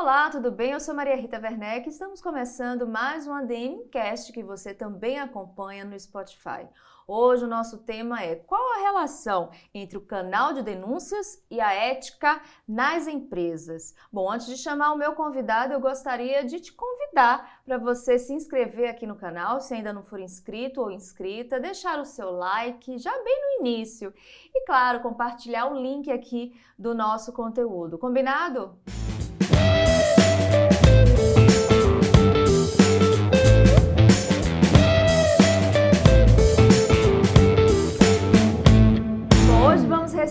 Olá, tudo bem? Eu sou Maria Rita Werneck e estamos começando mais um ADMcast que você também acompanha no Spotify. Hoje o nosso tema é qual a relação entre o canal de denúncias e a ética nas empresas. Bom, antes de chamar o meu convidado, eu gostaria de te convidar para você se inscrever aqui no canal, se ainda não for inscrito ou inscrita, deixar o seu like já bem no início e, claro, compartilhar o link aqui do nosso conteúdo. Combinado?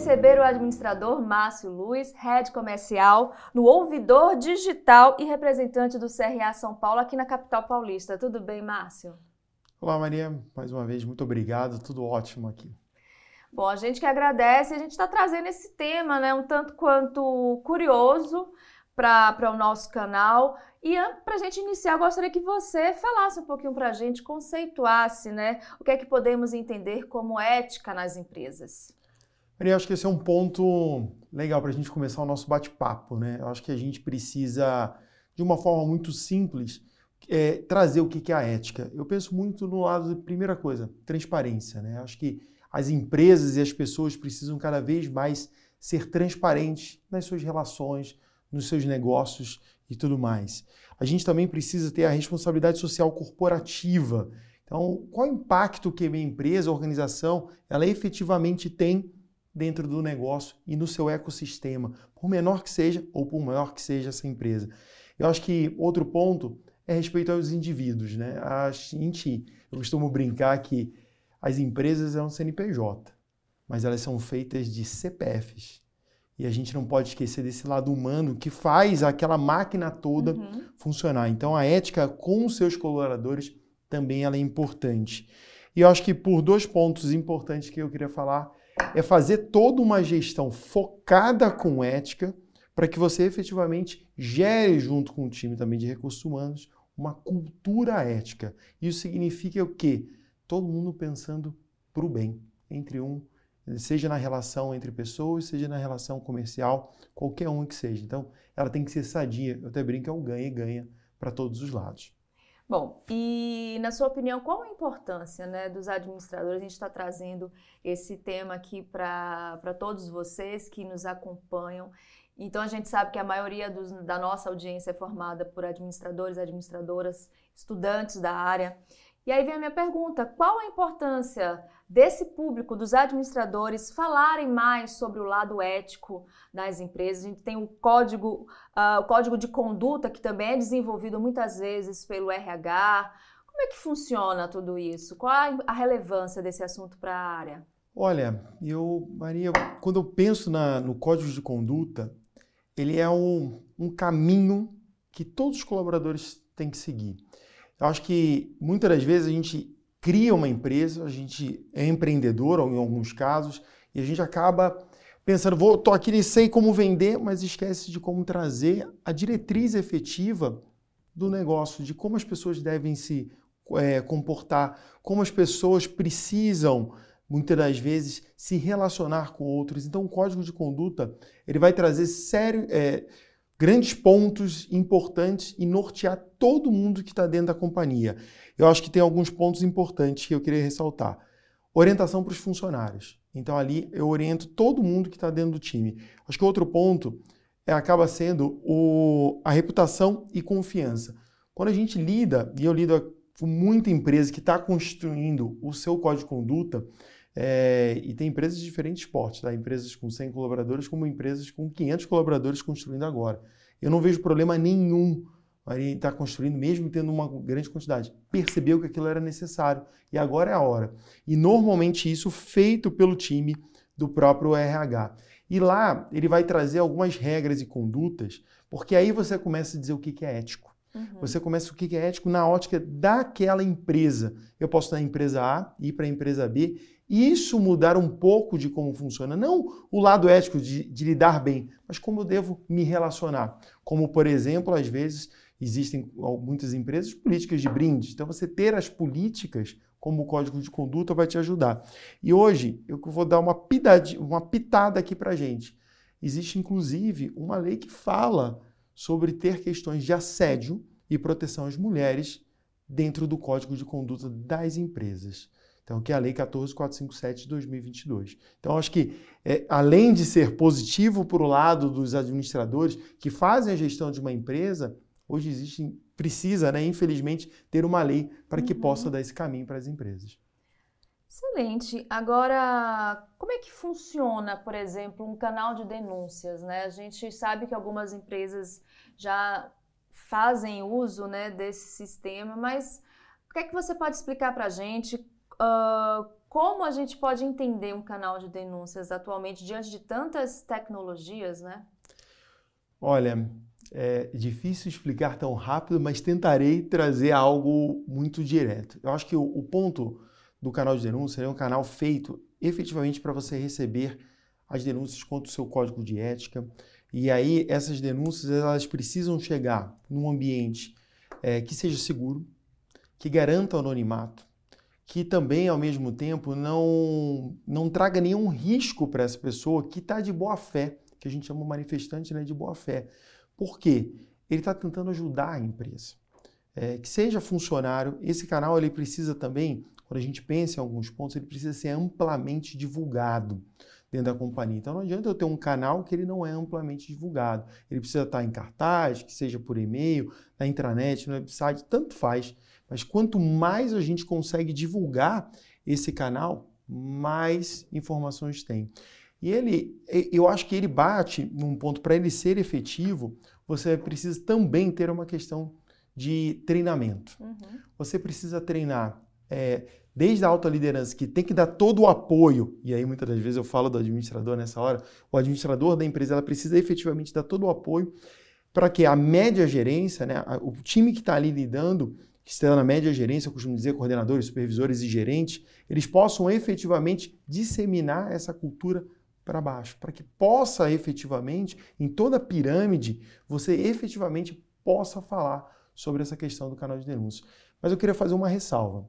Receber o administrador Márcio Luiz, head comercial, no Ouvidor Digital e representante do CRA São Paulo aqui na capital paulista. Tudo bem, Márcio? Olá, Maria. Mais uma vez, muito obrigado. Tudo ótimo aqui. Bom, a gente que agradece, a gente está trazendo esse tema, né, um tanto quanto curioso para o nosso canal. E para a gente iniciar, eu gostaria que você falasse um pouquinho para a gente, conceituasse, né, o que é que podemos entender como ética nas empresas. Maria, acho que esse é um ponto legal para a gente começar o nosso bate-papo, né? Eu acho que a gente precisa, de uma forma muito simples, é, trazer o que é a ética. Eu penso muito no lado da primeira coisa, transparência, né? Eu acho que as empresas e as pessoas precisam cada vez mais ser transparentes nas suas relações, nos seus negócios e tudo mais. A gente também precisa ter a responsabilidade social corporativa. Então, qual o impacto que a minha empresa, a organização, ela efetivamente tem dentro do negócio e no seu ecossistema, por menor que seja ou por maior que seja essa empresa. Eu acho que outro ponto é respeito aos indivíduos, né? A gente, eu costumo brincar que as empresas são CNPJ, mas elas são feitas de CPFs. E a gente não pode esquecer desse lado humano que faz aquela máquina toda uhum. funcionar. Então a ética com os seus colaboradores também ela é importante. E eu acho que por dois pontos importantes que eu queria falar é fazer toda uma gestão focada com ética para que você efetivamente gere junto com o time também de recursos humanos uma cultura ética. Isso significa o quê? Todo mundo pensando para o bem entre um, seja na relação entre pessoas, seja na relação comercial, qualquer um que seja. Então, ela tem que ser sadia. Eu até brinco, é o ganha e ganha para todos os lados. Bom, e na sua opinião, qual a importância né, dos administradores? A gente está trazendo esse tema aqui para todos vocês que nos acompanham. Então, a gente sabe que a maioria dos, da nossa audiência é formada por administradores, administradoras, estudantes da área. E aí vem a minha pergunta: qual a importância desse público, dos administradores, falarem mais sobre o lado ético das empresas? A gente tem o código, uh, o código de conduta, que também é desenvolvido muitas vezes pelo RH. Como é que funciona tudo isso? Qual a relevância desse assunto para a área? Olha, eu, Maria, quando eu penso na, no código de conduta, ele é um, um caminho que todos os colaboradores têm que seguir. Eu acho que muitas das vezes a gente cria uma empresa, a gente é empreendedor, ou em alguns casos, e a gente acaba pensando, vou, tô aqui e sei como vender, mas esquece de como trazer a diretriz efetiva do negócio, de como as pessoas devem se é, comportar, como as pessoas precisam muitas das vezes se relacionar com outros. Então, o código de conduta ele vai trazer sério, é, grandes pontos importantes e nortear todo mundo que está dentro da companhia. Eu acho que tem alguns pontos importantes que eu queria ressaltar. Orientação para os funcionários. Então ali eu oriento todo mundo que está dentro do time. Acho que outro ponto é, acaba sendo o, a reputação e confiança. Quando a gente lida, e eu lido com muita empresa que está construindo o seu código de conduta, é, e tem empresas de diferentes portes, tá? empresas com 100 colaboradores, como empresas com 500 colaboradores construindo agora. Eu não vejo problema nenhum em estar tá construindo, mesmo tendo uma grande quantidade. Percebeu que aquilo era necessário e agora é a hora. E normalmente isso feito pelo time do próprio RH. E lá ele vai trazer algumas regras e condutas, porque aí você começa a dizer o que é ético. Uhum. Você começa o que é ético na ótica daquela empresa. Eu posso estar na empresa A, ir para a empresa B isso mudar um pouco de como funciona. Não o lado ético de, de, lidar bem, mas como eu devo me relacionar. Como, por exemplo, às vezes existem muitas empresas políticas de brinde. Então, você ter as políticas como código de conduta vai te ajudar. E hoje eu vou dar uma, pitadinha, uma pitada aqui para gente. Existe, inclusive, uma lei que fala sobre ter questões de assédio e proteção às mulheres dentro do Código de Conduta das Empresas. Então, que é a Lei 14457 de 2022. Então, acho que, é, além de ser positivo para o lado dos administradores que fazem a gestão de uma empresa, hoje existe, precisa, né, infelizmente, ter uma lei para que uhum. possa dar esse caminho para as empresas. Excelente. Agora, como é que funciona, por exemplo, um canal de denúncias? Né? A gente sabe que algumas empresas já fazem uso né, desse sistema, mas o que é que você pode explicar para a gente uh, como a gente pode entender um canal de denúncias atualmente diante de tantas tecnologias, né? Olha, é difícil explicar tão rápido, mas tentarei trazer algo muito direto. Eu acho que o, o ponto do canal de denúncia é um canal feito efetivamente para você receber as denúncias contra o seu código de ética. E aí essas denúncias elas precisam chegar num ambiente é, que seja seguro, que garanta o anonimato, que também, ao mesmo tempo, não, não traga nenhum risco para essa pessoa que está de boa fé, que a gente chama manifestante né, de boa fé. Por quê? Ele está tentando ajudar a empresa. É, que seja funcionário, esse canal ele precisa também, quando a gente pensa em alguns pontos, ele precisa ser amplamente divulgado dentro da companhia. Então não adianta eu ter um canal que ele não é amplamente divulgado. Ele precisa estar em cartaz, que seja por e-mail, na intranet, no website, tanto faz. Mas quanto mais a gente consegue divulgar esse canal, mais informações tem. E ele, eu acho que ele bate num ponto para ele ser efetivo, você precisa também ter uma questão de treinamento. Uhum. Você precisa treinar é, desde a alta liderança, que tem que dar todo o apoio, e aí muitas das vezes eu falo do administrador nessa hora, o administrador da empresa ela precisa efetivamente dar todo o apoio para que a média gerência, né, o time que está ali lidando, que está na média gerência, eu costumo dizer, coordenadores, supervisores e gerentes, eles possam efetivamente disseminar essa cultura para baixo, para que possa efetivamente, em toda a pirâmide, você efetivamente possa falar sobre essa questão do canal de denúncia. Mas eu queria fazer uma ressalva.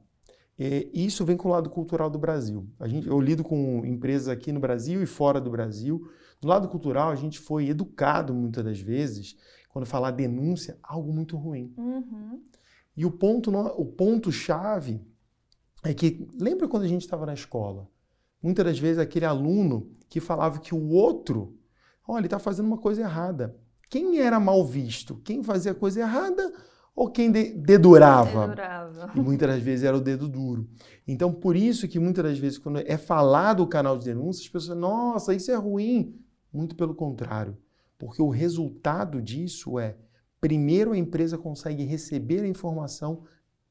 É, isso vem com o lado cultural do Brasil. A gente, eu lido com empresas aqui no Brasil e fora do Brasil. Do lado cultural, a gente foi educado muitas das vezes, quando falar denúncia, algo muito ruim. Uhum. E o ponto, o ponto chave é que lembra quando a gente estava na escola? Muitas das vezes aquele aluno que falava que o outro, olha, ele está fazendo uma coisa errada. Quem era mal visto? Quem fazia coisa errada ou quem de dedurava? dedurava? E muitas das vezes era o dedo duro. Então, por isso que muitas das vezes, quando é falado o canal de denúncia, as pessoas, nossa, isso é ruim. Muito pelo contrário. Porque o resultado disso é primeiro a empresa consegue receber a informação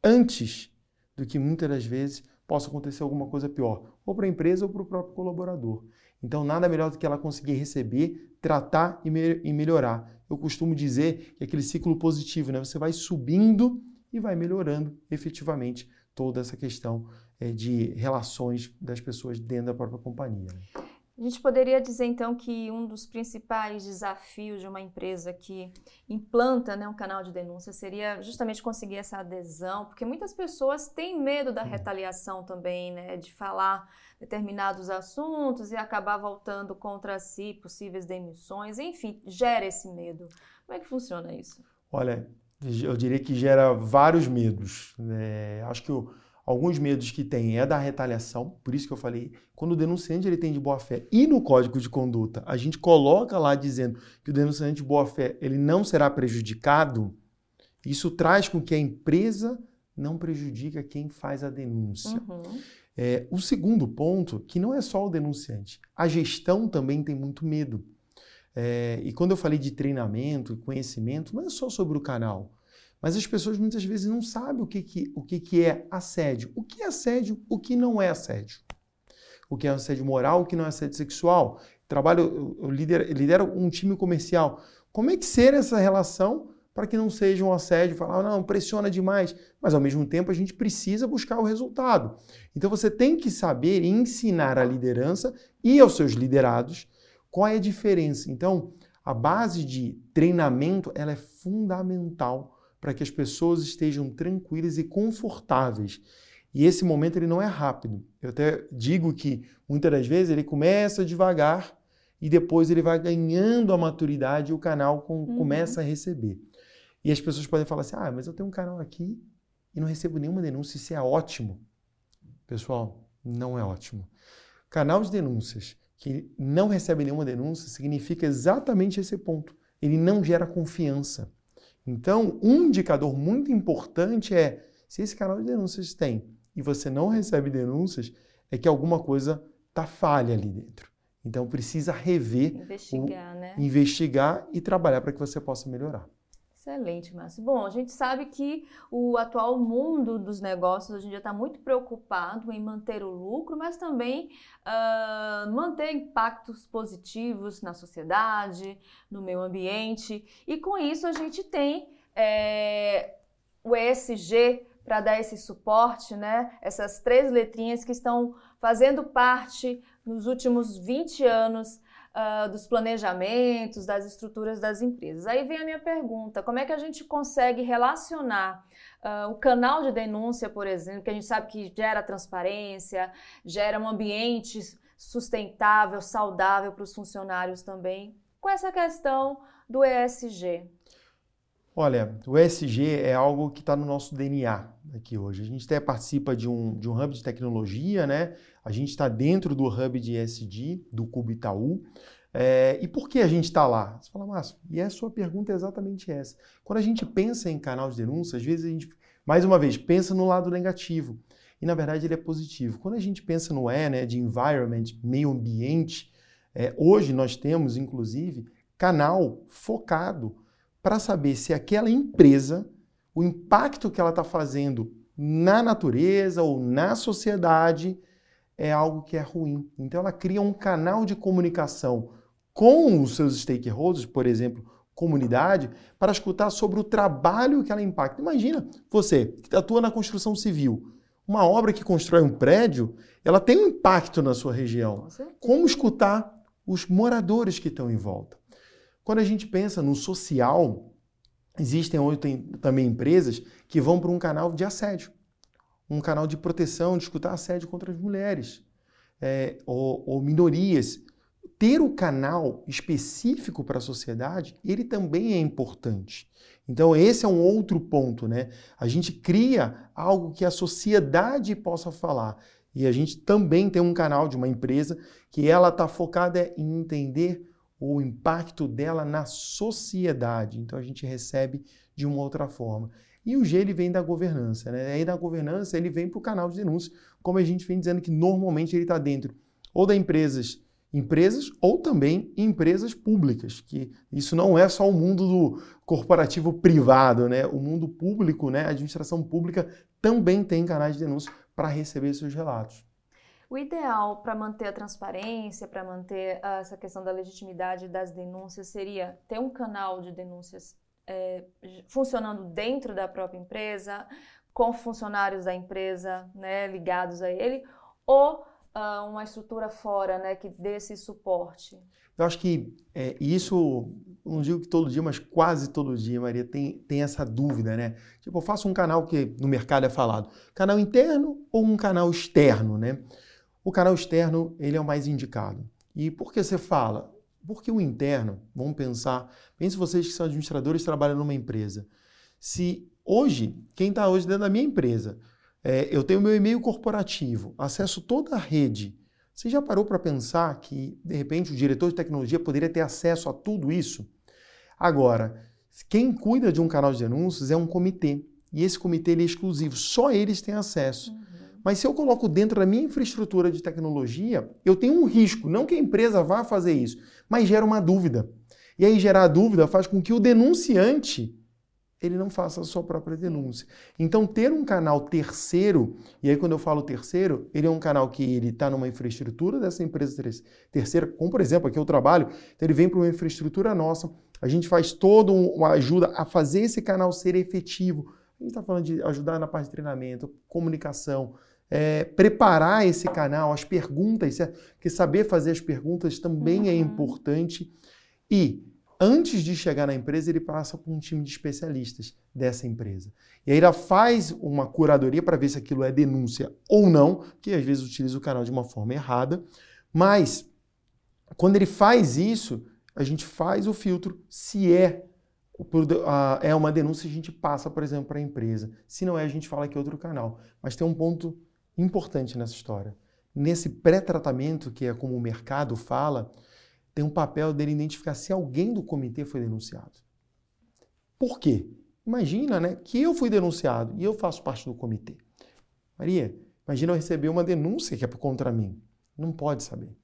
antes do que muitas das vezes possa acontecer alguma coisa pior, ou para a empresa ou para o próprio colaborador. Então, nada melhor do que ela conseguir receber, tratar e, me e melhorar. Eu costumo dizer que é aquele ciclo positivo, né? Você vai subindo e vai melhorando efetivamente toda essa questão é, de relações das pessoas dentro da própria companhia. Né? A gente poderia dizer então que um dos principais desafios de uma empresa que implanta né, um canal de denúncia seria justamente conseguir essa adesão, porque muitas pessoas têm medo da retaliação também, né, de falar determinados assuntos e acabar voltando contra si, possíveis demissões, enfim, gera esse medo. Como é que funciona isso? Olha, eu diria que gera vários medos. Né? Acho que o Alguns medos que tem é da retaliação, por isso que eu falei, quando o denunciante ele tem de boa fé e no código de conduta a gente coloca lá dizendo que o denunciante de boa fé ele não será prejudicado, isso traz com que a empresa não prejudique quem faz a denúncia. Uhum. É, o segundo ponto, que não é só o denunciante, a gestão também tem muito medo. É, e quando eu falei de treinamento e conhecimento, não é só sobre o canal. Mas as pessoas muitas vezes não sabem o que, que, o que, que é assédio. O que é assédio, o que não é assédio. O que é assédio moral, o que não é assédio sexual. Trabalho, eu lidero, lidero um time comercial. Como é que ser essa relação para que não seja um assédio, falar, não, pressiona demais, mas ao mesmo tempo a gente precisa buscar o resultado. Então você tem que saber ensinar a liderança e aos seus liderados qual é a diferença. Então, a base de treinamento ela é fundamental para que as pessoas estejam tranquilas e confortáveis. E esse momento ele não é rápido. Eu até digo que muitas das vezes ele começa devagar e depois ele vai ganhando a maturidade e o canal com, uhum. começa a receber. E as pessoas podem falar assim: ah, mas eu tenho um canal aqui e não recebo nenhuma denúncia, isso é ótimo. Pessoal, não é ótimo. Canal de denúncias que não recebe nenhuma denúncia significa exatamente esse ponto. Ele não gera confiança. Então, um indicador muito importante é se esse canal de denúncias tem e você não recebe denúncias, é que alguma coisa está falha ali dentro. Então precisa rever, investigar, o, né? investigar e trabalhar para que você possa melhorar. Excelente, Márcio. Bom, a gente sabe que o atual mundo dos negócios hoje em dia está muito preocupado em manter o lucro, mas também uh, manter impactos positivos na sociedade, no meio ambiente. E com isso a gente tem é, o ESG para dar esse suporte, né? Essas três letrinhas que estão fazendo parte nos últimos 20 anos uh, dos planejamentos, das estruturas das empresas. Aí vem a minha pergunta: como é que a gente consegue relacionar uh, o canal de denúncia, por exemplo, que a gente sabe que gera transparência, gera um ambiente sustentável, saudável para os funcionários também, com essa questão do ESG? Olha, o ESG é algo que está no nosso DNA aqui hoje. A gente até participa de um, de um hub de tecnologia, né? A gente está dentro do hub de ESG, do Cubo Itaú. É, e por que a gente está lá? Você fala, Márcio, e a sua pergunta é exatamente essa. Quando a gente pensa em canal de denúncia, às vezes a gente, mais uma vez, pensa no lado negativo. E na verdade ele é positivo. Quando a gente pensa no E, né, de environment, meio ambiente, é, hoje nós temos, inclusive, canal focado para saber se aquela empresa, o impacto que ela está fazendo na natureza ou na sociedade é algo que é ruim. Então ela cria um canal de comunicação com os seus stakeholders, por exemplo, comunidade, para escutar sobre o trabalho que ela impacta. Imagina você que atua na construção civil. Uma obra que constrói um prédio, também tem um impacto na sua região. Como escutar os moradores que estão em volta? Quando a gente pensa no social, existem hoje também empresas que vão para um canal de assédio, um canal de proteção, de escutar assédio contra as mulheres é, ou, ou minorias. Ter o canal específico para a sociedade, ele também é importante. Então, esse é um outro ponto, né? A gente cria algo que a sociedade possa falar. E a gente também tem um canal de uma empresa que ela está focada em entender o impacto dela na sociedade. Então a gente recebe de uma outra forma. E o G ele vem da governança, né? Aí da governança ele vem para o canal de denúncia, como a gente vem dizendo que normalmente ele está dentro ou da empresas, empresas ou também empresas públicas, que isso não é só o mundo do corporativo privado, né? O mundo público, né? A administração pública também tem canais de denúncia para receber seus relatos. O ideal para manter a transparência, para manter essa questão da legitimidade das denúncias, seria ter um canal de denúncias é, funcionando dentro da própria empresa, com funcionários da empresa né, ligados a ele, ou uh, uma estrutura fora né, que dê esse suporte? Eu acho que é, isso, não digo que todo dia, mas quase todo dia, Maria, tem, tem essa dúvida, né? Tipo, eu faço um canal que no mercado é falado, canal interno ou um canal externo, né? O canal externo, ele é o mais indicado. E por que você fala? Porque o interno, vamos pensar, pense vocês que são administradores e trabalham numa empresa. Se hoje, quem está hoje dentro da minha empresa, é, eu tenho meu e-mail corporativo, acesso toda a rede, você já parou para pensar que, de repente, o diretor de tecnologia poderia ter acesso a tudo isso? Agora, quem cuida de um canal de denúncias é um comitê. E esse comitê é exclusivo, só eles têm acesso. Uhum. Mas se eu coloco dentro da minha infraestrutura de tecnologia, eu tenho um risco, não que a empresa vá fazer isso, mas gera uma dúvida. E aí gerar dúvida faz com que o denunciante ele não faça a sua própria denúncia. Então, ter um canal terceiro, e aí quando eu falo terceiro, ele é um canal que ele está numa infraestrutura dessa empresa terceira, como por exemplo, aqui eu trabalho, então ele vem para uma infraestrutura nossa, a gente faz toda uma ajuda a fazer esse canal ser efetivo. A gente está falando de ajudar na parte de treinamento, comunicação, é, preparar esse canal, as perguntas, que saber fazer as perguntas também é uhum. é importante. E antes de chegar na empresa, ele passa por um time de especialistas dessa empresa. E aí ela faz uma curadoria para ver se aquilo é denúncia ou não, que às vezes utiliza o canal de uma forma errada, mas quando ele faz isso, a gente faz o filtro se é é uma denúncia, a gente passa, por exemplo, para a empresa. Se não é, a gente fala que é outro canal. Mas tem um ponto importante nessa história. Nesse pré-tratamento, que é como o mercado fala, tem um papel dele identificar se alguém do comitê foi denunciado. Por quê? Imagina, né, que eu fui denunciado e eu faço parte do comitê. Maria, imagina eu receber uma denúncia que é contra mim. Não pode saber.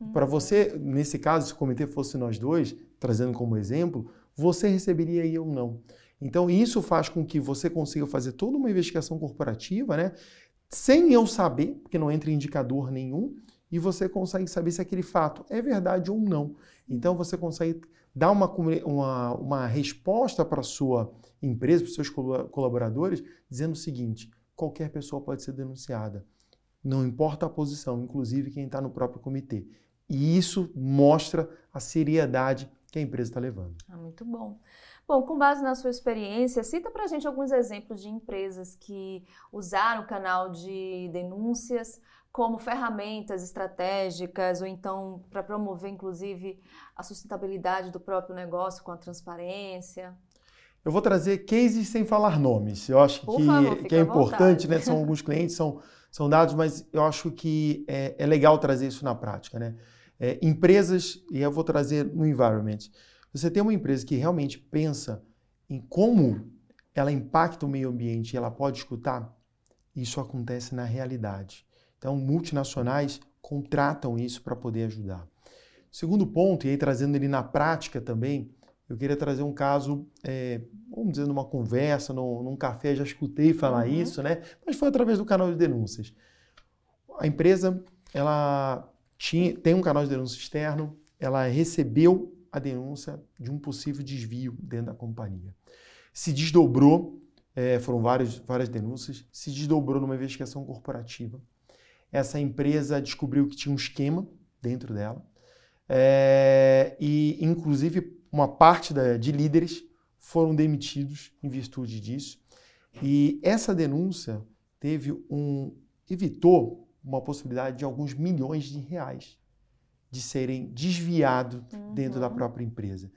Uhum. Para você, nesse caso, se o comitê fosse nós dois, trazendo como exemplo, você receberia e eu não. Então, isso faz com que você consiga fazer toda uma investigação corporativa, né? Sem eu saber, porque não entra indicador nenhum, e você consegue saber se aquele fato é verdade ou não. Então, você consegue dar uma, uma, uma resposta para a sua empresa, para os seus colaboradores, dizendo o seguinte: qualquer pessoa pode ser denunciada. Não importa a posição, inclusive quem está no próprio comitê. E isso mostra a seriedade que a empresa está levando. Ah, muito bom. Bom, com base na sua experiência, cita para a gente alguns exemplos de empresas que usaram o canal de denúncias como ferramentas estratégicas ou então para promover, inclusive, a sustentabilidade do próprio negócio com a transparência. Eu vou trazer cases sem falar nomes. Eu acho que, favor, que é importante, né? São alguns clientes, são, são dados, mas eu acho que é, é legal trazer isso na prática, né? É, empresas, e eu vou trazer no environment. Você tem uma empresa que realmente pensa em como ela impacta o meio ambiente e ela pode escutar, isso acontece na realidade. Então, multinacionais contratam isso para poder ajudar. Segundo ponto, e aí trazendo ele na prática também, eu queria trazer um caso, é, vamos dizer, numa conversa, num, num café, já escutei falar uhum. isso, né? Mas foi através do canal de denúncias. A empresa, ela tinha, tem um canal de denúncia externo, ela recebeu a denúncia de um possível desvio dentro da companhia. Se desdobrou, é, foram várias, várias denúncias, se desdobrou numa investigação corporativa. Essa empresa descobriu que tinha um esquema dentro dela, é, e inclusive uma parte da, de líderes foram demitidos em virtude disso. E essa denúncia teve um evitou uma possibilidade de alguns milhões de reais de serem desviados uhum. dentro da própria empresa.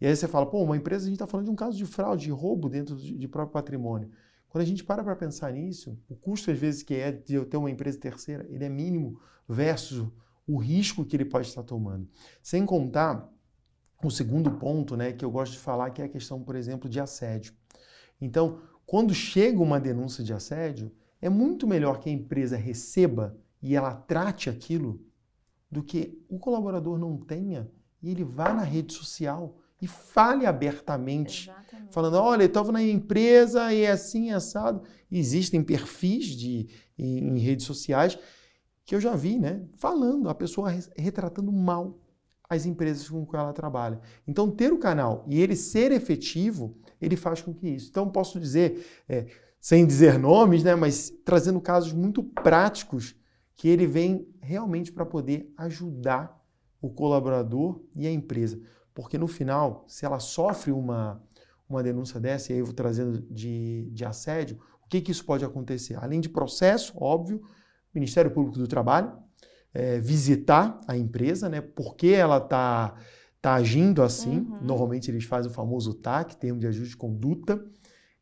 E aí você fala, pô, uma empresa, a gente está falando de um caso de fraude, de roubo dentro de, de próprio patrimônio. Quando a gente para para pensar nisso, o custo às vezes que é de eu ter uma empresa terceira, ele é mínimo versus o risco que ele pode estar tomando. Sem contar o segundo ponto, né, que eu gosto de falar, que é a questão, por exemplo, de assédio. Então, quando chega uma denúncia de assédio, é muito melhor que a empresa receba e ela trate aquilo do que o colaborador não tenha e ele vá na rede social e fale abertamente, Exatamente. falando, olha, eu estava na empresa e é assim, é assado. Existem perfis de, em, em redes sociais que eu já vi, né, falando, a pessoa retratando mal as empresas com que ela trabalha. Então, ter o canal e ele ser efetivo, ele faz com que isso. Então, posso dizer, é, sem dizer nomes, né, mas trazendo casos muito práticos que ele vem realmente para poder ajudar o colaborador e a empresa. Porque no final, se ela sofre uma, uma denúncia dessa, e aí eu vou trazendo de, de assédio, o que, que isso pode acontecer? Além de processo, óbvio, Ministério Público do Trabalho, é, visitar a empresa, né? Por que ela está tá agindo assim? Uhum. Normalmente eles fazem o famoso TAC, termo de ajuste de conduta,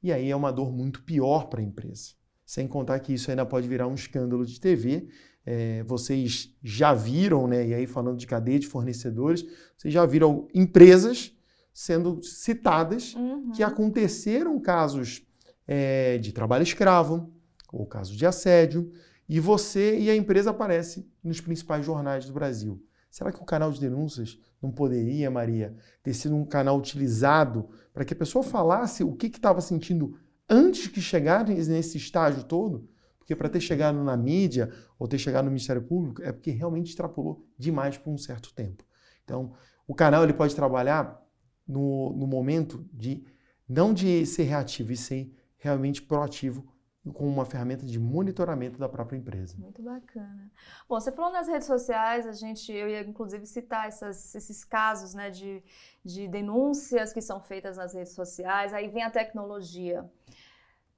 e aí é uma dor muito pior para a empresa. Sem contar que isso ainda pode virar um escândalo de TV. É, vocês já viram, né? E aí falando de cadeia de fornecedores, vocês já viram empresas sendo citadas uhum. que aconteceram casos é, de trabalho escravo ou casos de assédio e você e a empresa aparece nos principais jornais do Brasil. Será que o canal de denúncias não poderia, Maria, ter sido um canal utilizado para que a pessoa falasse o que estava sentindo antes que chegasse nesse estágio todo? Porque para ter chegado na mídia ou ter chegado no Ministério Público é porque realmente extrapolou demais por um certo tempo. Então, o canal ele pode trabalhar no, no momento de não de ser reativo e ser realmente proativo com uma ferramenta de monitoramento da própria empresa. Muito bacana. Bom, você falou nas redes sociais, a gente, eu ia inclusive citar essas, esses casos né, de, de denúncias que são feitas nas redes sociais, aí vem a tecnologia.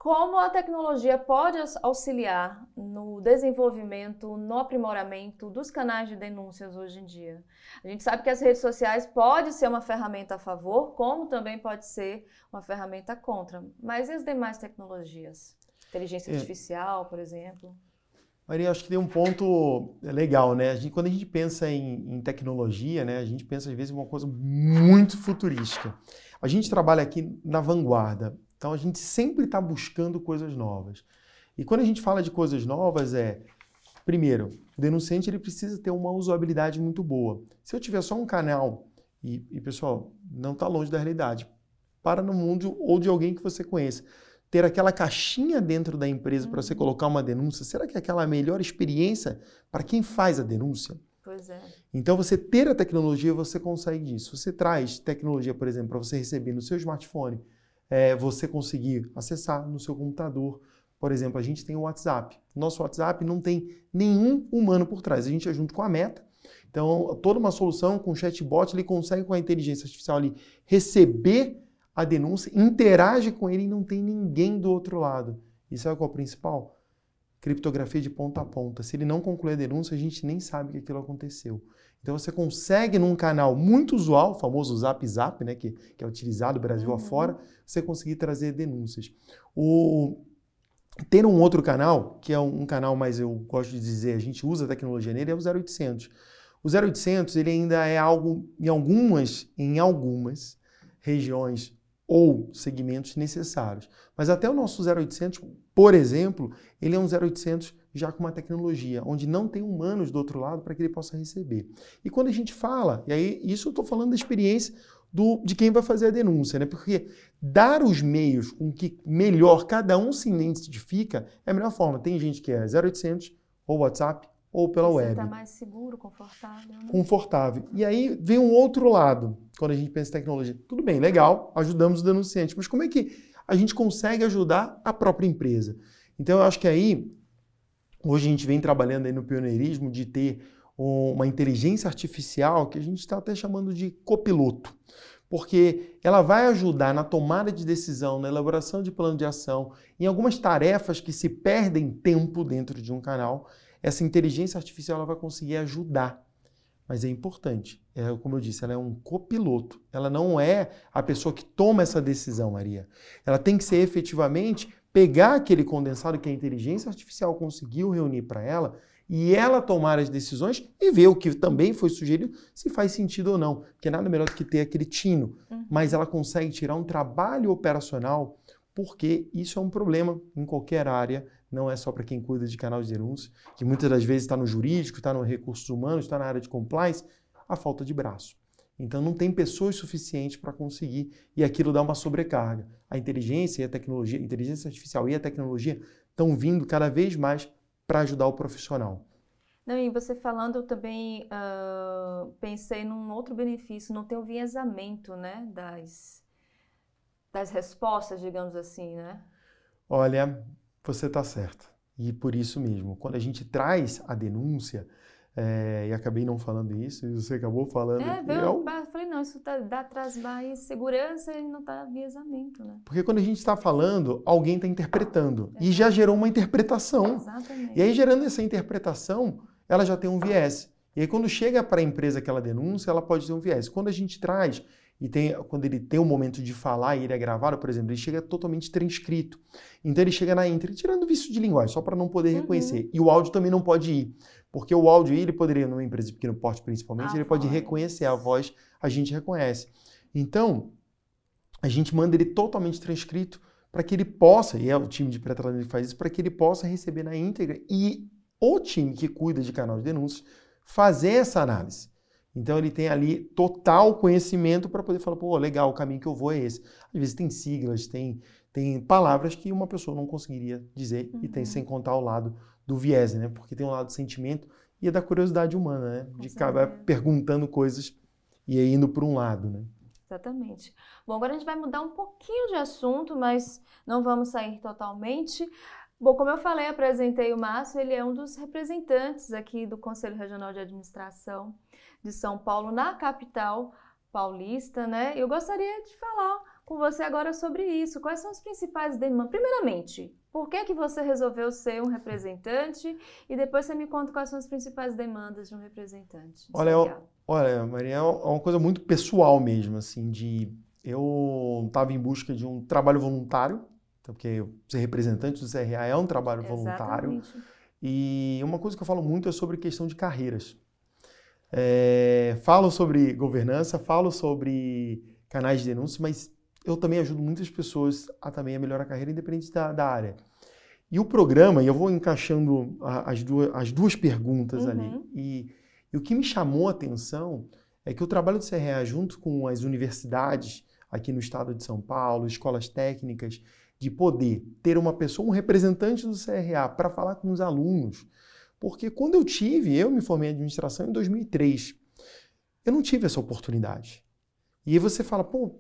Como a tecnologia pode auxiliar no desenvolvimento, no aprimoramento dos canais de denúncias hoje em dia? A gente sabe que as redes sociais pode ser uma ferramenta a favor, como também pode ser uma ferramenta contra. Mas e as demais tecnologias? Inteligência é. artificial, por exemplo? Maria, acho que tem um ponto legal, né? A gente, quando a gente pensa em, em, tecnologia, né, a gente pensa às vezes em uma coisa muito futurística. A gente trabalha aqui na vanguarda. Então a gente sempre está buscando coisas novas. E quando a gente fala de coisas novas é, primeiro, o denunciante ele precisa ter uma usabilidade muito boa. Se eu tiver só um canal e, e pessoal, não está longe da realidade. Para no mundo ou de alguém que você conheça. Ter aquela caixinha dentro da empresa para você uhum. colocar uma denúncia, será que é aquela melhor experiência para quem faz a denúncia? Pois é. Então, você ter a tecnologia, você consegue isso. Você traz tecnologia, por exemplo, para você receber no seu smartphone é, você conseguir acessar no seu computador. Por exemplo, a gente tem o WhatsApp. Nosso WhatsApp não tem nenhum humano por trás. A gente é junto com a Meta. Então, toda uma solução com chatbot, ele consegue com a inteligência artificial ali receber a denúncia, interage com ele e não tem ninguém do outro lado. Isso é qual é o principal? Criptografia de ponta a ponta. Se ele não concluir a denúncia, a gente nem sabe que aquilo aconteceu. Então você consegue num canal muito usual, o famoso Zap Zap, né, que, que é utilizado Brasil uhum. afora, você conseguir trazer denúncias. O, ter um outro canal, que é um, um, canal mais, eu gosto de dizer, a gente usa a tecnologia nele, é o 0800. O 0800 ele ainda é algo, em algumas, em algumas regiões ou segmentos necessários. Mas até o nosso 0800, por exemplo, ele é um 0800 já com uma tecnologia, onde não tem humanos do outro lado para que ele possa receber. E quando a gente fala, e aí isso eu estou falando da experiência do, de quem vai fazer a denúncia, né? Porque dar os meios com que melhor cada um se identifica é a melhor forma. Tem gente que é 0800 ou WhatsApp ou pela Você web. Você está mais seguro, confortável. Né? Confortável. E aí vem um outro lado, quando a gente pensa em tecnologia. Tudo bem, legal, ajudamos o denunciante, mas como é que a gente consegue ajudar a própria empresa? Então eu acho que aí Hoje a gente vem trabalhando aí no pioneirismo de ter uma inteligência artificial que a gente está até chamando de copiloto, porque ela vai ajudar na tomada de decisão, na elaboração de plano de ação, em algumas tarefas que se perdem tempo dentro de um canal. Essa inteligência artificial ela vai conseguir ajudar. Mas é importante, é, como eu disse, ela é um copiloto. Ela não é a pessoa que toma essa decisão, Maria. Ela tem que ser efetivamente pegar aquele condensado que a inteligência artificial conseguiu reunir para ela e ela tomar as decisões e ver o que também foi sugerido, se faz sentido ou não. Porque nada melhor do que ter aquele tino. Uhum. Mas ela consegue tirar um trabalho operacional, porque isso é um problema em qualquer área, não é só para quem cuida de canal de denúncia, que muitas das vezes está no jurídico, está no recursos humanos, está na área de compliance, a falta de braço. Então não tem pessoas suficientes para conseguir e aquilo dá uma sobrecarga. A inteligência e a tecnologia, a inteligência artificial e a tecnologia estão vindo cada vez mais para ajudar o profissional. Não, e você falando, eu também uh, pensei num outro benefício, não ter o viesamento né, das, das respostas, digamos assim, né? Olha, você está certo. E por isso mesmo, quando a gente traz a denúncia, é, e acabei não falando isso, e você acabou falando. É, veio, eu falei, não, isso tá, dá, traz mais segurança e não está viesamento, né? Porque quando a gente está falando, alguém está interpretando. É. E já gerou uma interpretação. Exatamente. E aí, gerando essa interpretação, ela já tem um viés. E aí, quando chega para a empresa aquela denúncia, ela pode ter um viés. Quando a gente traz e tem, quando ele tem o um momento de falar e ele é gravado, por exemplo, ele chega totalmente transcrito. Então ele chega na íntegra, tirando vício de linguagem, só para não poder uhum. reconhecer. E o áudio também não pode ir. Porque o áudio, ele poderia, numa empresa de pequeno porte principalmente, a ele voz. pode reconhecer a voz, a gente reconhece. Então, a gente manda ele totalmente transcrito para que ele possa, e é o time de pré-tratamento que faz isso, para que ele possa receber na íntegra e o time que cuida de canal de denúncias fazer essa análise. Então ele tem ali total conhecimento para poder falar, pô, legal, o caminho que eu vou é esse. Às vezes tem siglas, tem, tem palavras que uma pessoa não conseguiria dizer uhum. e tem uhum. sem contar o lado do viés, né? Porque tem um lado do sentimento e é da curiosidade humana, né? De acabar perguntando coisas e aí indo para um lado, né? Exatamente. Bom, agora a gente vai mudar um pouquinho de assunto, mas não vamos sair totalmente. Bom, como eu falei, apresentei o Márcio, ele é um dos representantes aqui do Conselho Regional de Administração de São Paulo, na capital paulista, né? Eu gostaria de falar com você agora sobre isso. Quais são as principais demandas? Primeiramente, por que, que você resolveu ser um representante? E depois você me conta quais são as principais demandas de um representante. Olha, eu, olha, Maria, é uma coisa muito pessoal mesmo, assim, de eu estava em busca de um trabalho voluntário, porque ser representante do CRA é um trabalho voluntário. Exatamente. E uma coisa que eu falo muito é sobre questão de carreiras. É, falo sobre governança, falo sobre canais de denúncia, mas eu também ajudo muitas pessoas a também a melhorar a carreira, independente da, da área. E o programa, e eu vou encaixando as duas, as duas perguntas uhum. ali, e, e, o que me chamou a atenção é que o trabalho do CRA, junto com as universidades aqui no estado de São Paulo, escolas técnicas, de poder ter uma pessoa, um representante do CRA para falar com os alunos. Porque quando eu tive, eu me formei em administração em 2003, eu não tive essa oportunidade. E aí você fala, pô,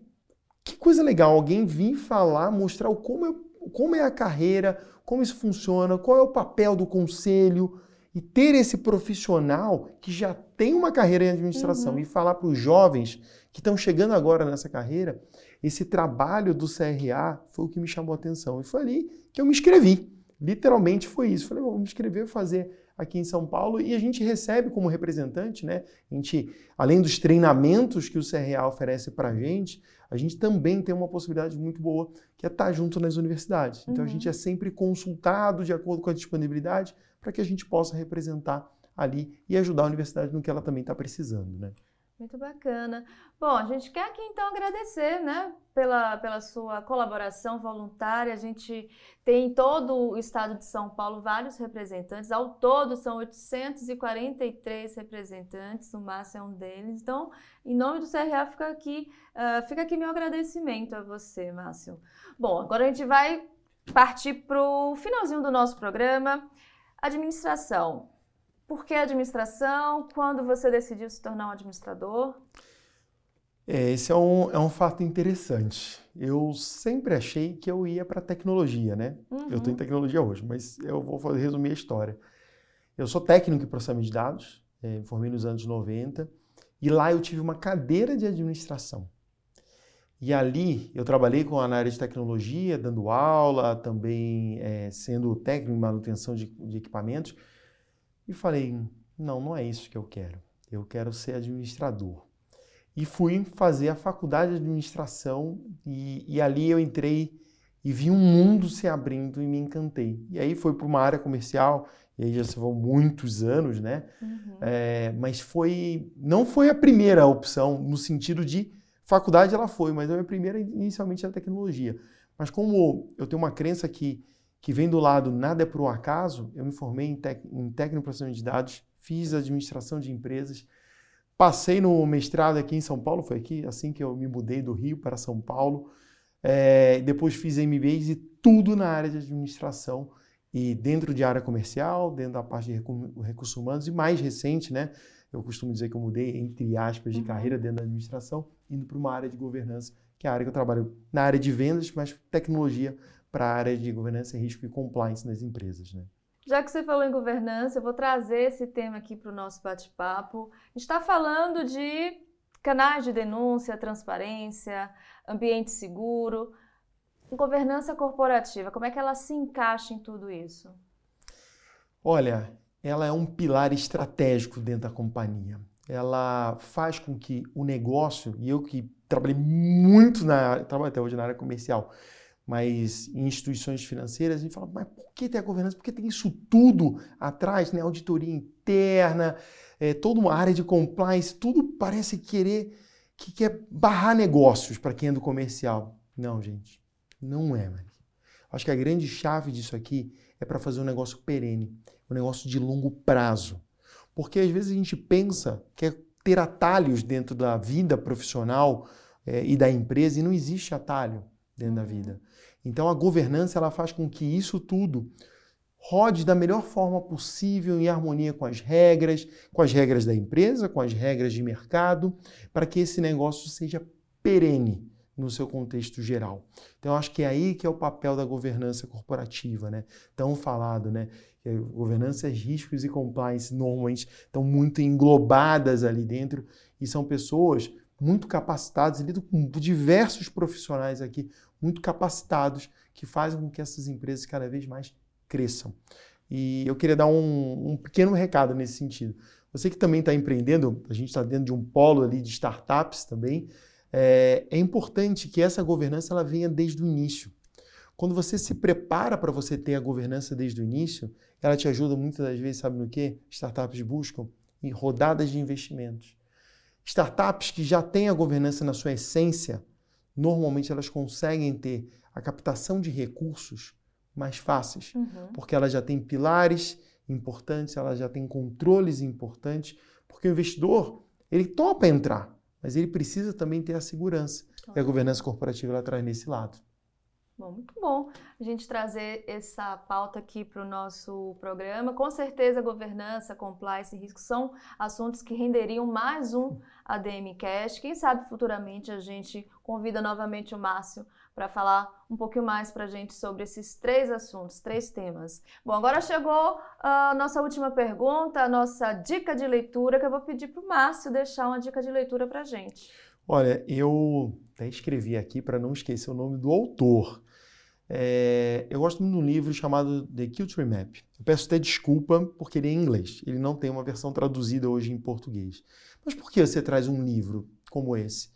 que coisa legal alguém vir falar, mostrar como é, como é a carreira, como isso funciona, qual é o papel do conselho, e ter esse profissional que já tem uma carreira em administração uhum. e falar para os jovens que estão chegando agora nessa carreira, esse trabalho do CRA foi o que me chamou a atenção. E foi ali que eu me inscrevi. Literalmente foi isso. Falei, vou me inscrever, fazer aqui em São Paulo e a gente recebe como representante, né? A gente, além dos treinamentos que o CRA oferece para a gente, a gente também tem uma possibilidade muito boa que é estar junto nas universidades. Então uhum. a gente é sempre consultado de acordo com a disponibilidade para que a gente possa representar ali e ajudar a universidade no que ela também está precisando, né? Muito bacana. Bom, a gente quer aqui então agradecer, né, pela, pela sua colaboração voluntária. A gente tem em todo o estado de São Paulo vários representantes. Ao todo são 843 representantes, o Márcio é um deles. Então, em nome do CRA, fica aqui, uh, fica aqui meu agradecimento a você, Márcio. Bom, agora a gente vai partir para o finalzinho do nosso programa. Administração. Por que administração? Quando você decidiu se tornar um administrador? É, esse é um, é um fato interessante. Eu sempre achei que eu ia para tecnologia, né? Uhum. Eu estou em tecnologia hoje, mas eu vou fazer, resumir a história. Eu sou técnico em processamento de dados, é, formei nos anos 90, e lá eu tive uma cadeira de administração. E ali eu trabalhei com a área de tecnologia, dando aula, também é, sendo técnico em manutenção de, de equipamentos. E falei: não, não é isso que eu quero. Eu quero ser administrador. E fui fazer a faculdade de administração e, e ali eu entrei e vi um mundo se abrindo e me encantei. E aí foi para uma área comercial, e aí já se vão muitos anos, né? Uhum. É, mas foi, não foi a primeira opção no sentido de Faculdade ela foi, mas a minha primeira inicialmente era tecnologia. Mas como eu tenho uma crença que, que vem do lado nada é por um acaso, eu me formei em, tec, em técnico processamento de dados, fiz administração de empresas, passei no mestrado aqui em São Paulo, foi aqui assim que eu me mudei do Rio para São Paulo. É, depois fiz MBAs e tudo na área de administração e dentro de área comercial, dentro da parte de recursos humanos e mais recente, né? Eu costumo dizer que eu mudei, entre aspas, de uhum. carreira dentro da administração, indo para uma área de governança, que é a área que eu trabalho na área de vendas, mas tecnologia para a área de governança, risco e compliance nas empresas. Né? Já que você falou em governança, eu vou trazer esse tema aqui para o nosso bate-papo. A gente está falando de canais de denúncia, transparência, ambiente seguro, governança corporativa. Como é que ela se encaixa em tudo isso? Olha, ela é um pilar estratégico dentro da companhia. Ela faz com que o negócio, e eu que trabalhei muito na trabalho até hoje na área comercial, mas em instituições financeiras, a gente fala, mas por que tem a governança? Porque tem isso tudo atrás, né? Auditoria interna, é, toda uma área de compliance, tudo parece querer que quer barrar negócios para quem é do comercial. Não, gente, não é, mano. Acho que a grande chave disso aqui é para fazer um negócio perene um negócio de longo prazo. Porque às vezes a gente pensa que é ter atalhos dentro da vida profissional é, e da empresa e não existe atalho dentro da vida. Então a governança ela faz com que isso tudo rode da melhor forma possível em harmonia com as regras, com as regras da empresa, com as regras de mercado, para que esse negócio seja perene no seu contexto geral. Então, acho que é aí que é o papel da governança corporativa, né? Tão falado, né? Que governança, riscos e compliance normalmente estão muito englobadas ali dentro e são pessoas muito capacitados, lido com diversos profissionais aqui, muito capacitados, que fazem com que essas empresas cada vez mais cresçam. E eu queria dar um, um pequeno recado nesse sentido. Você que também está empreendendo, a gente está dentro de um polo ali de startups também, é, é, importante que essa governança ela venha desde o início. Quando você se prepara para você ter a governança desde o início, ela te ajuda muitas das vezes, sabe no que? Startups buscam em rodadas de investimentos. Startups que já têm a governança na sua essência, normalmente elas conseguem ter a captação de recursos mais fáceis, uhum. porque elas já têm pilares importantes, elas já têm controles importantes, porque o investidor, ele topa entrar, mas ele precisa também ter a segurança. E a governança corporativa ela traz nesse lado. Bom, muito bom a gente trazer essa pauta aqui para o nosso programa. Com certeza, governança, compliance e risco são assuntos que renderiam mais um ADM Cash. Quem sabe futuramente a gente convida novamente o Márcio para falar um pouquinho mais para a gente sobre esses três assuntos, três temas. Bom, agora chegou a nossa última pergunta, a nossa dica de leitura, que eu vou pedir para o Márcio deixar uma dica de leitura para a gente. Olha, eu até escrevi aqui para não esquecer o nome do autor. É, eu gosto muito de um livro chamado The Culture Map. Eu peço até desculpa porque ele é em inglês. Ele não tem uma versão traduzida hoje em português. Mas por que você traz um livro como esse?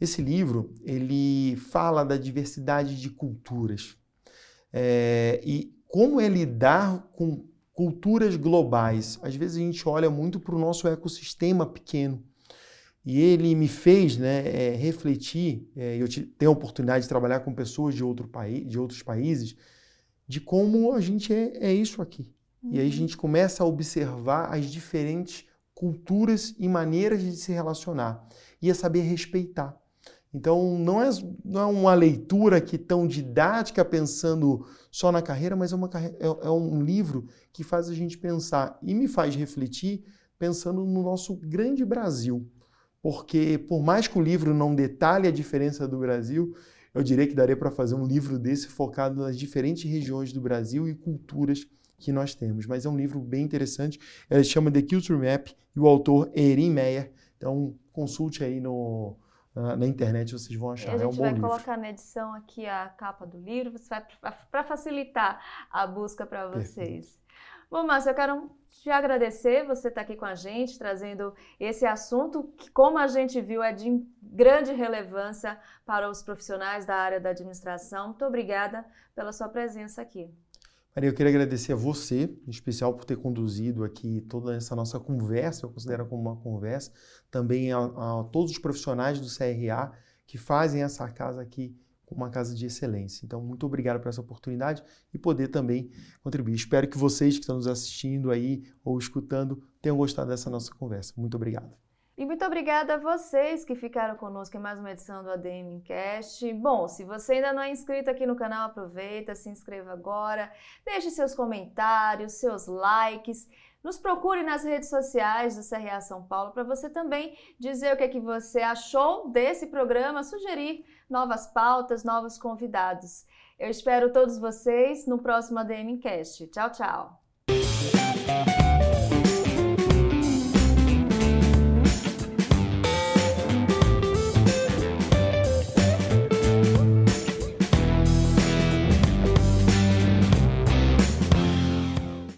Esse livro ele fala da diversidade de culturas é, e como é lidar com culturas globais. Às vezes a gente olha muito para o nosso ecossistema pequeno e ele me fez né, é, refletir, é, eu tenho a oportunidade de trabalhar com pessoas de, outro país, de outros países, de como a gente é, é isso aqui. Uhum. E aí a uhum. gente começa a observar as diferentes culturas e maneiras de se relacionar e a saber respeitar. Então não é, não é uma leitura que tão didática pensando só na carreira, mas é, uma, é, é um livro que faz a gente pensar e me faz refletir pensando no nosso grande Brasil porque por mais que o livro não detalhe a diferença do Brasil, eu diria que daria para fazer um livro desse focado nas diferentes regiões do Brasil e culturas que nós temos. Mas é um livro bem interessante, ele chama The Culture Map e o autor é Erin Meyer. Então consulte aí no, na, na internet, vocês vão achar. A gente é um vai livro. colocar na edição aqui a capa do livro, para facilitar a busca para vocês. Perfeito. Bom, Márcio, eu quero te agradecer você estar tá aqui com a gente, trazendo esse assunto que, como a gente viu, é de grande relevância para os profissionais da área da administração. Muito obrigada pela sua presença aqui. Maria, eu queria agradecer a você, em especial por ter conduzido aqui toda essa nossa conversa, eu considero como uma conversa, também a, a todos os profissionais do CRA que fazem essa casa aqui uma casa de excelência. Então, muito obrigado por essa oportunidade e poder também contribuir. Espero que vocês que estão nos assistindo aí ou escutando tenham gostado dessa nossa conversa. Muito obrigado. E muito obrigada a vocês que ficaram conosco em mais uma edição do ADM Cast. Bom, se você ainda não é inscrito aqui no canal, aproveita, se inscreva agora, deixe seus comentários, seus likes. Nos procure nas redes sociais do CRA São Paulo para você também dizer o que é que você achou desse programa, sugerir novas pautas, novos convidados. Eu espero todos vocês no próximo ADM Cast. Tchau, tchau.